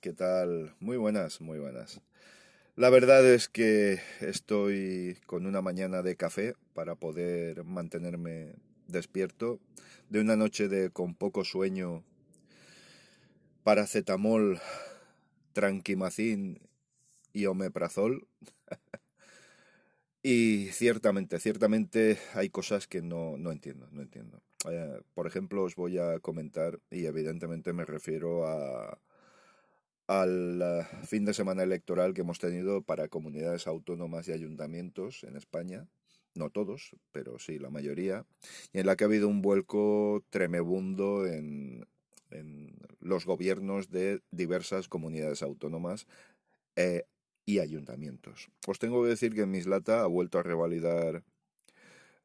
¿qué tal? Muy buenas, muy buenas. La verdad es que estoy con una mañana de café para poder mantenerme despierto de una noche de con poco sueño, paracetamol, tranquimacín y omeprazol. y ciertamente, ciertamente hay cosas que no, no entiendo, no entiendo. Eh, por ejemplo, os voy a comentar, y evidentemente me refiero a al eh, fin de semana electoral que hemos tenido para comunidades autónomas y ayuntamientos en España, no todos, pero sí la mayoría, y en la que ha habido un vuelco tremebundo en, los gobiernos de diversas comunidades autónomas eh, y ayuntamientos. Os tengo que decir que en Mislata ha vuelto a revalidar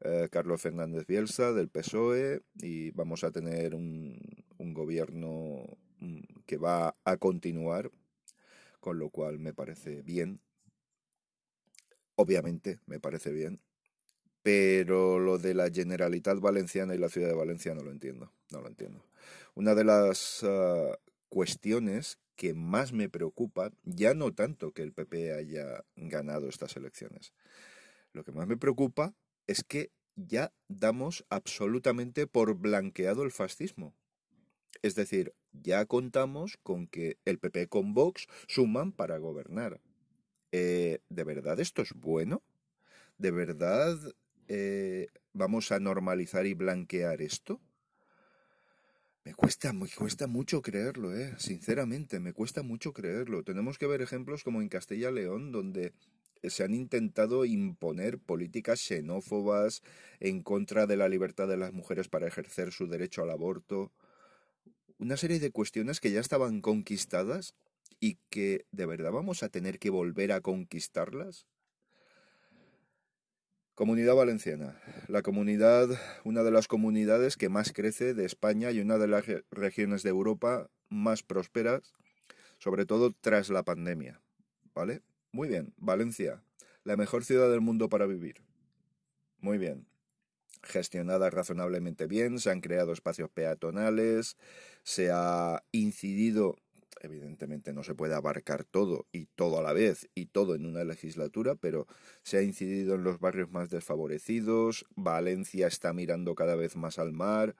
eh, Carlos Fernández Bielsa del PSOE y vamos a tener un, un gobierno que va a continuar, con lo cual me parece bien. Obviamente me parece bien, pero lo de la Generalitat Valenciana y la ciudad de Valencia no lo entiendo, no lo entiendo. Una de las ah, cuestiones que más me preocupa, ya no tanto que el PP haya ganado estas elecciones, lo que más me preocupa es que ya damos absolutamente por blanqueado el fascismo. Es decir, ya contamos con que el PP con Vox suman para gobernar. Eh, ¿De verdad esto es bueno? ¿De verdad eh, vamos a normalizar y blanquear esto? Me cuesta, me cuesta mucho creerlo, eh. Sinceramente, me cuesta mucho creerlo. Tenemos que ver ejemplos como en Castilla León, donde se han intentado imponer políticas xenófobas en contra de la libertad de las mujeres para ejercer su derecho al aborto una serie de cuestiones que ya estaban conquistadas y que de verdad vamos a tener que volver a conquistarlas. Comunidad Valenciana, la comunidad, una de las comunidades que más crece de España y una de las regiones de Europa más prósperas, sobre todo tras la pandemia. ¿Vale? Muy bien, Valencia, la mejor ciudad del mundo para vivir. Muy bien gestionada razonablemente bien, se han creado espacios peatonales, se ha incidido, evidentemente no se puede abarcar todo y todo a la vez y todo en una legislatura, pero se ha incidido en los barrios más desfavorecidos, Valencia está mirando cada vez más al mar,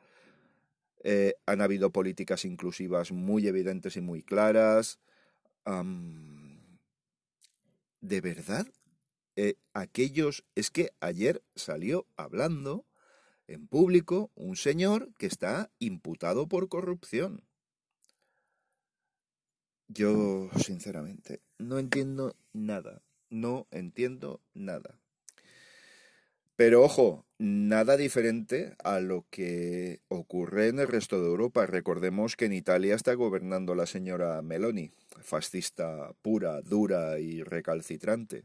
eh, han habido políticas inclusivas muy evidentes y muy claras. ¿De verdad? Eh, aquellos, es que ayer salió hablando en público un señor que está imputado por corrupción. Yo, sinceramente, no entiendo nada. No entiendo nada. Pero ojo, nada diferente a lo que ocurre en el resto de Europa. Recordemos que en Italia está gobernando la señora Meloni, fascista pura, dura y recalcitrante.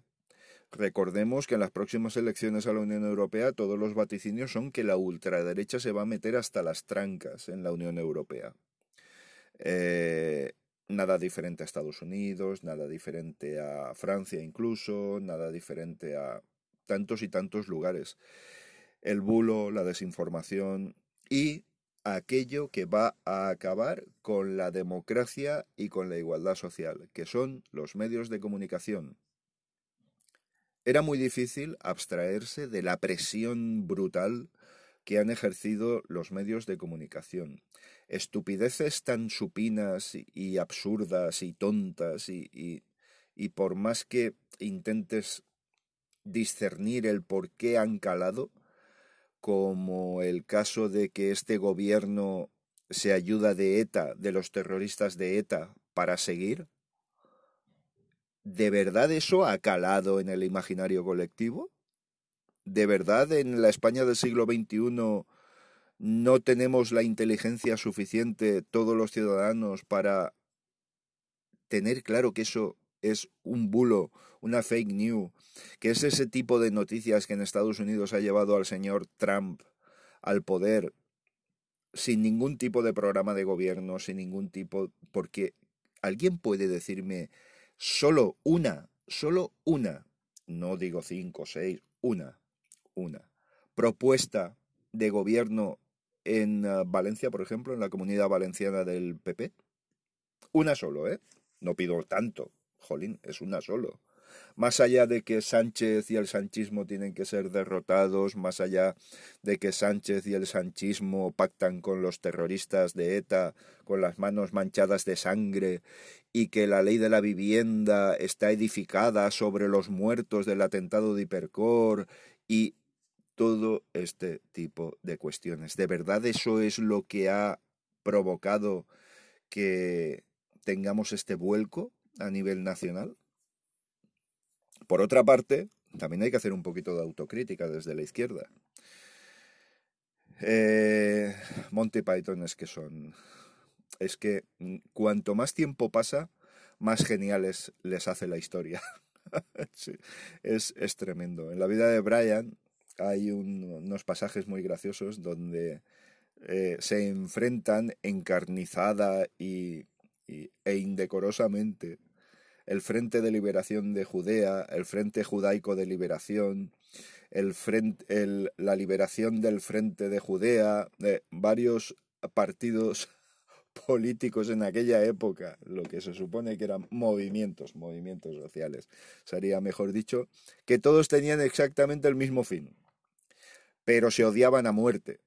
Recordemos que en las próximas elecciones a la Unión Europea todos los vaticinios son que la ultraderecha se va a meter hasta las trancas en la Unión Europea. Eh, nada diferente a Estados Unidos, nada diferente a Francia incluso, nada diferente a tantos y tantos lugares. El bulo, la desinformación y aquello que va a acabar con la democracia y con la igualdad social, que son los medios de comunicación. Era muy difícil abstraerse de la presión brutal que han ejercido los medios de comunicación. Estupideces tan supinas y absurdas y tontas y, y, por más que intentes discernir el por qué han calado, como el caso de que este gobierno se ayuda de ETA, de los terroristas de ETA, para seguir, ¿De verdad eso ha calado en el imaginario colectivo? ¿De verdad en la España del siglo XXI no tenemos la inteligencia suficiente todos los ciudadanos para tener claro que eso es un bulo, una fake news, que es ese tipo de noticias que en Estados Unidos ha llevado al señor Trump al poder sin ningún tipo de programa de gobierno, sin ningún tipo, porque alguien puede decirme solo una, solo una, no digo cinco, seis, una, una propuesta de gobierno en eh, Valencia, por ejemplo, en la comunidad valenciana del PP? Una solo, ¿eh? no pido tanto, jolín, es una solo. Más allá de que Sánchez y el sanchismo tienen que ser derrotados, más allá de que Sánchez y el sanchismo pactan con los terroristas de ETA con las manos manchadas de sangre y que la ley de la vivienda está edificada sobre los muertos del atentado de Hipercor y todo este tipo de cuestiones. ¿De verdad eso es lo que ha provocado que tengamos este vuelco a nivel nacional? Por otra parte, también hay que hacer un poquito de autocrítica desde la izquierda. Eh, Monty Python es que son... Es que cuanto más tiempo pasa, más geniales les hace la historia. es, es, tremendo. En la vida de Brian hay unos pasajes muy graciosos donde eh, se enfrentan encarnizada y, e indecorosamente el Frente de Liberación de Judea, el Frente Judaico de Liberación, el frente, la liberación del Frente de Judea, de varios partidos políticos en aquella época, lo que se supone que eran movimientos, movimientos sociales, sería mejor dicho, que todos tenían exactamente el mismo fin, pero se odiaban a muerte.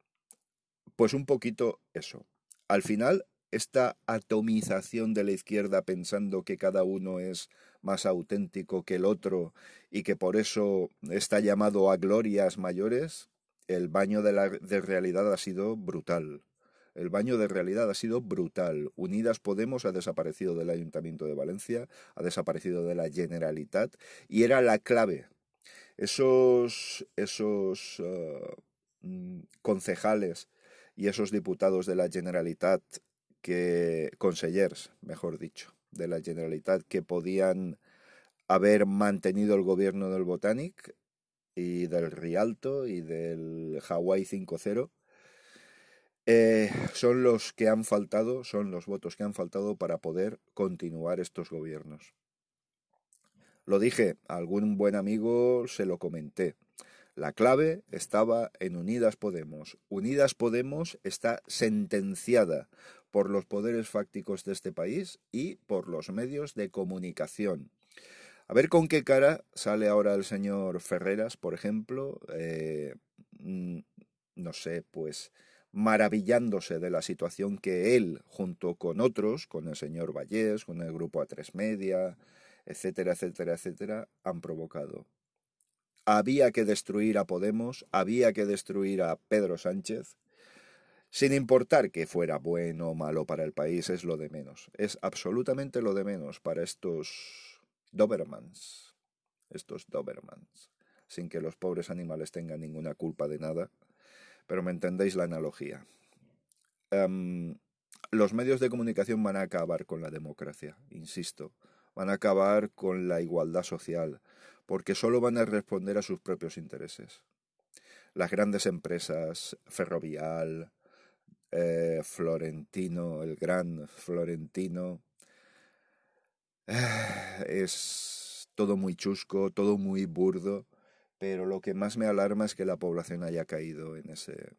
Pues un poquito eso. Al final esta atomización de la izquierda pensando que cada uno es más auténtico que el otro y que por eso está llamado a glorias mayores, el baño de, la, de realidad ha sido brutal. El baño de realidad ha sido brutal. Unidas Podemos ha desaparecido del Ayuntamiento de Valencia, ha desaparecido de la Generalitat y era la clave. Esos, esos uh, mm, concejales y esos diputados de la Generalitat que consellers, mejor dicho, de la Generalitat que podían haber mantenido el gobierno del Botanic y del Rialto y del Hawaii 5.0 eh, son los que han faltado, son los votos que han faltado para poder continuar estos gobiernos. Lo dije, a algún buen amigo se lo comenté. La clave estaba en Unidas Podemos. Unidas Podemos está sentenciada por los poderes fácticos de este país y por los medios de comunicación. A ver con qué cara sale ahora el señor Ferreras, por ejemplo, eh, mm, no sé, pues maravillándose de la situación que él, junto con otros, con el señor Vallés, con el grupo A3 Media, etcétera, etcétera, etcétera, han provocado. Había que destruir a Podemos, había que destruir a Pedro Sánchez, sin importar que fuera bueno o malo para el país, es lo de menos. Es absolutamente lo de menos para estos Dobermans. Estos Dobermans. Sin que los pobres animales tengan ninguna culpa de nada. Pero me entendéis la analogía. Em, los medios de comunicación van a acabar con la democracia, insisto. Van a acabar con la igualdad social, porque solo van a responder a sus propios intereses. Las grandes empresas, Ferrovial, eh, Florentino, el gran Florentino. Es todo muy chusco, todo muy burdo, pero lo que más me alarma es que la población haya caído en ese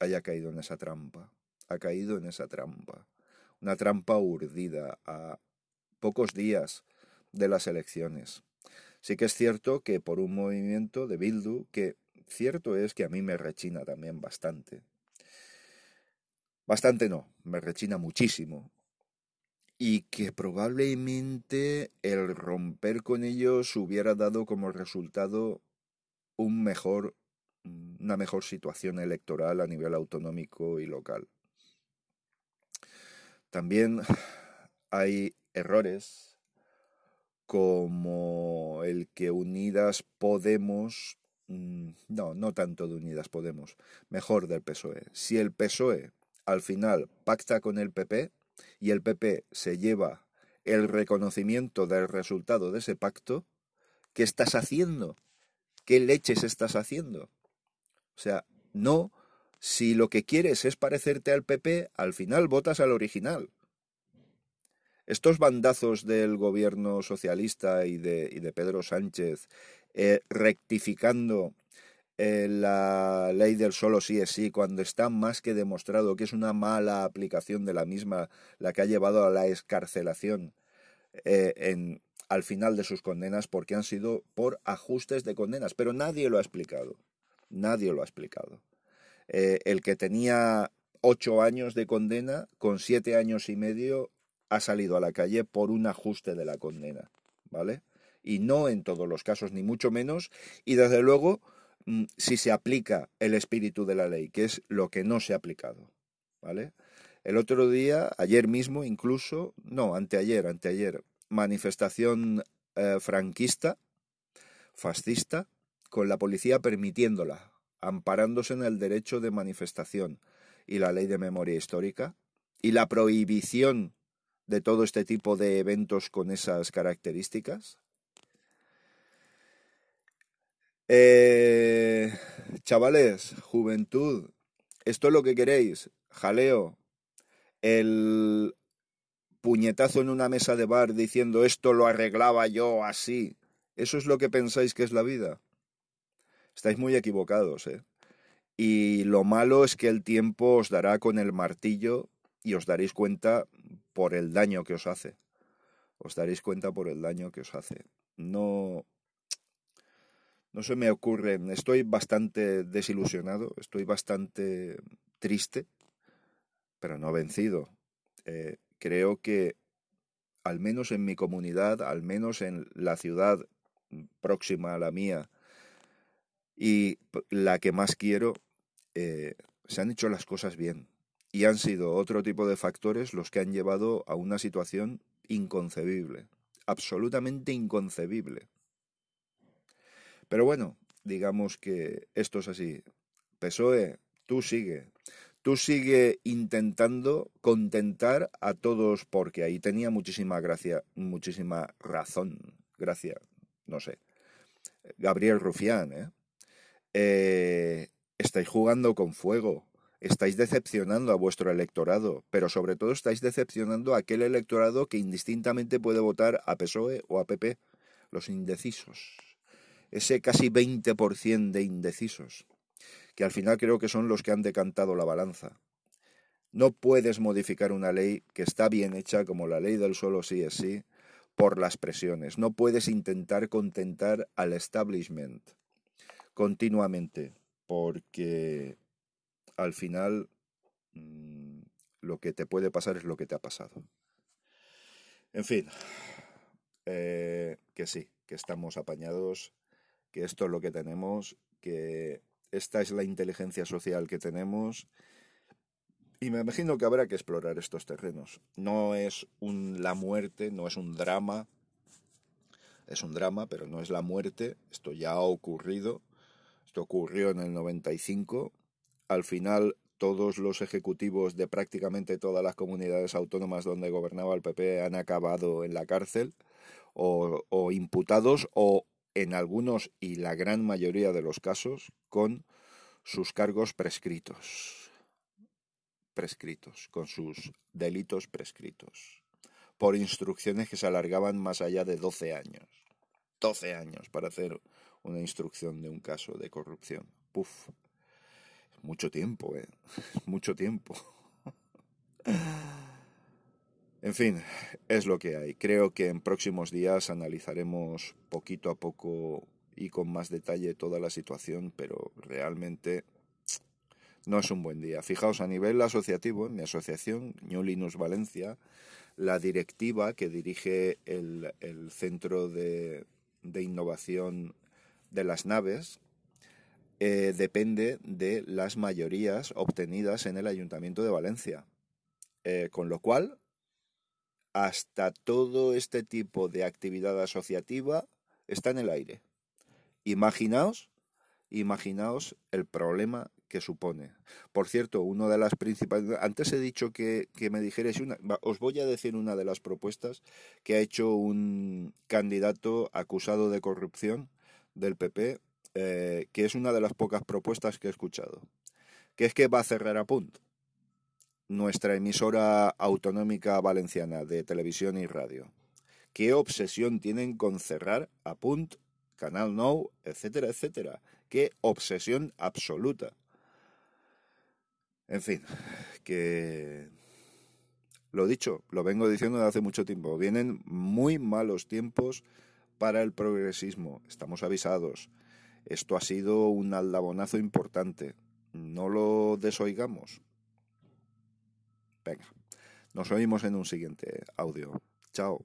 haya caído en esa trampa. Ha caído en esa trampa. Una trampa urdida a pocos días de las elecciones. Sí que es cierto que por un movimiento de Bildu, que cierto es que a mí me rechina también bastante, Bastante no, me rechina muchísimo. Y que probablemente el romper con ellos hubiera dado como resultado un mejor, una mejor situación electoral a nivel autonómico y local. También hay errores como el que Unidas Podemos, mm, no, no tanto de Unidas Podemos, mejor del PSOE. Si el PSOE al final pacta con el PP y el PP se lleva el reconocimiento del resultado de ese pacto, ¿qué estás haciendo? ¿Qué leches estás haciendo? O sea, no, si lo que quieres es parecerte al PP, al final votas al original. Estos bandazos del gobierno socialista y de, Pedro Sánchez eh, rectificando eh, la ley del solo sí es sí, cuando está más que demostrado que es una mala aplicación de la misma la que ha llevado a la escarcelación eh, en, al final de sus condenas porque han sido por ajustes de condenas, pero nadie lo ha explicado. Nadie lo ha explicado. Eh, el que tenía ocho años de condena, con siete años y medio, ha salido a la calle por un ajuste de la condena, ¿vale? Y no en todos los casos, ni mucho menos, y desde luego, si se aplica el espíritu de la ley, que es lo que no se ha aplicado, ¿vale? El otro día, ayer mismo incluso, no, anteayer, anteayer, manifestación eh, franquista, fascista, con la policía permitiéndola, amparándose en el derecho de manifestación y la ley de memoria histórica, y la prohibición de todo este tipo de eventos con esas características. Eh, chavales, juventud, esto es lo que queréis, jaleo, el puñetazo en una mesa de bar diciendo esto lo arreglaba yo así, ¿eso es lo que pensáis que es la vida? Estáis muy equivocados, ¿eh? Y lo malo es que el tiempo os dará con el martillo y os daréis cuenta por el daño que os hace. Os daréis cuenta por el daño que os hace. No, no se me ocurre, estoy bastante desilusionado, estoy bastante triste, pero no vencido. Eh, creo que al menos en mi comunidad, al menos en la ciudad próxima a la mía, y la que más quiero, eh, se han hecho las cosas bien y han sido otro tipo de factores los que han llevado a una situación inconcebible, absolutamente inconcebible. Pero bueno, digamos que esto es así. PSOE, tú sigue. Tú sigue intentando contentar a todos porque ahí tenía muchísima gracia, muchísima razón. Gracia, no sé. Gabriel Rufián, ¿eh? Eh, estáis jugando con fuego, estáis decepcionando a vuestro electorado, pero sobre todo estáis decepcionando a aquel electorado que indistintamente puede votar a PSOE o a PP, los indecisos. Ese casi 20% de indecisos, que al final creo que son los que han decantado la balanza. No puedes modificar una ley que está bien hecha como la ley del solo sí es sí por las presiones. No puedes intentar contentar al establishment continuamente, porque al final mm, lo que te puede pasar es lo que te ha pasado. En fin, eh, que sí, que estamos apañados, que esto es lo que tenemos, que esta es la inteligencia social que tenemos. Y me imagino que habrá que explorar estos terrenos. No es un, la muerte, no es un drama, es un drama, pero no es la muerte, esto ya ha ocurrido esto ocurrió en el 95. Al final, todos los ejecutivos de prácticamente todas las comunidades autónomas donde gobernaba el PP han acabado en la cárcel o, o imputados o en algunos y la gran mayoría de los casos con sus cargos prescritos. Prescritos, con sus delitos prescritos. Por instrucciones que se alargaban más allá de 12 años. 12 años para hacer una instrucción de un caso de corrupción. Puf, mucho tiempo, ¿eh? Mucho tiempo. En fin, es lo que hay. Creo que en próximos días analizaremos poquito a poco y con más detalle toda la situación, pero realmente no es un buen día. Fijaos, a nivel asociativo, en mi asociación, New Valencia, la directiva que dirige el, Centro de, de Innovación de las naves eh, depende de las mayorías obtenidas en el Ayuntamiento de Valencia. Eh, con lo cual, hasta todo este tipo de actividad asociativa está en el aire. Imaginaos, imaginaos el problema que supone. Por cierto, una de las principales... Antes he dicho que, que me dijerais una... Os voy a decir una de las propuestas que ha hecho un candidato acusado de corrupción del PP, eh, que es una de las pocas propuestas que he escuchado, que es que va a cerrar a Punt, nuestra emisora autonómica valenciana de televisión y radio. ¿Qué obsesión tienen con cerrar a Punt, Canal No, etcétera, etcétera? ¿Qué obsesión absoluta? En fin, que Lo dicho, lo vengo diciendo desde hace mucho tiempo. Vienen muy malos tiempos para el progresismo. Estamos avisados. Esto ha sido un aldabonazo importante. No lo desoigamos. Venga, nos oímos en un siguiente audio. Chao.